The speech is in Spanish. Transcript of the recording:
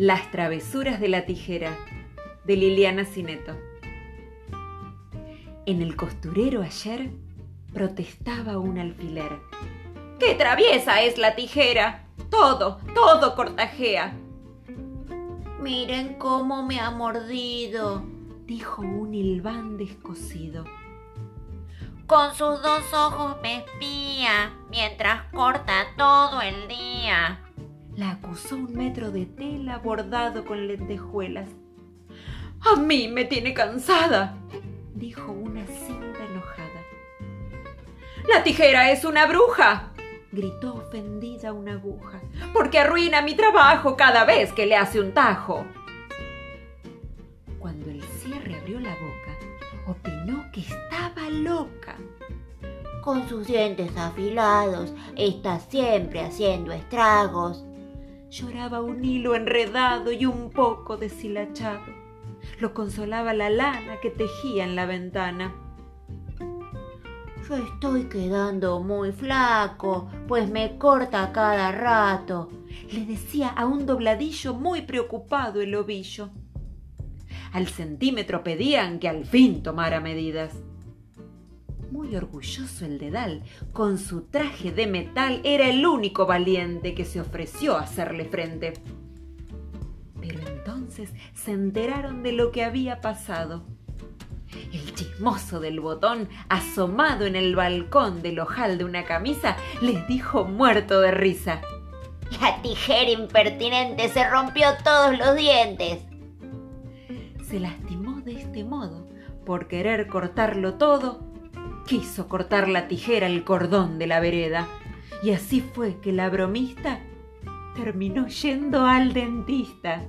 Las travesuras de la tijera de Liliana Cineto. En el costurero ayer protestaba un alfiler. ¡Qué traviesa es la tijera! Todo, todo cortajea. Miren cómo me ha mordido, dijo un hilván descosido. Con sus dos ojos me espía mientras corta todo el día. La acusó un metro de tela bordado con lentejuelas. A mí me tiene cansada, dijo una cinta enojada. La tijera es una bruja, gritó ofendida una aguja, porque arruina mi trabajo cada vez que le hace un tajo. Cuando el cierre abrió la boca, opinó que estaba loca. Con sus dientes afilados está siempre haciendo estragos. Lloraba un hilo enredado y un poco deshilachado. Lo consolaba la lana que tejía en la ventana. Yo estoy quedando muy flaco, pues me corta cada rato, le decía a un dobladillo muy preocupado el ovillo. Al centímetro pedían que al fin tomara medidas. Muy orgulloso el dedal, con su traje de metal, era el único valiente que se ofreció a hacerle frente. Pero entonces se enteraron de lo que había pasado. El chismoso del botón, asomado en el balcón del ojal de una camisa, les dijo muerto de risa. La tijera impertinente se rompió todos los dientes. Se lastimó de este modo, por querer cortarlo todo, quiso cortar la tijera el cordón de la vereda. Y así fue que la bromista terminó yendo al dentista.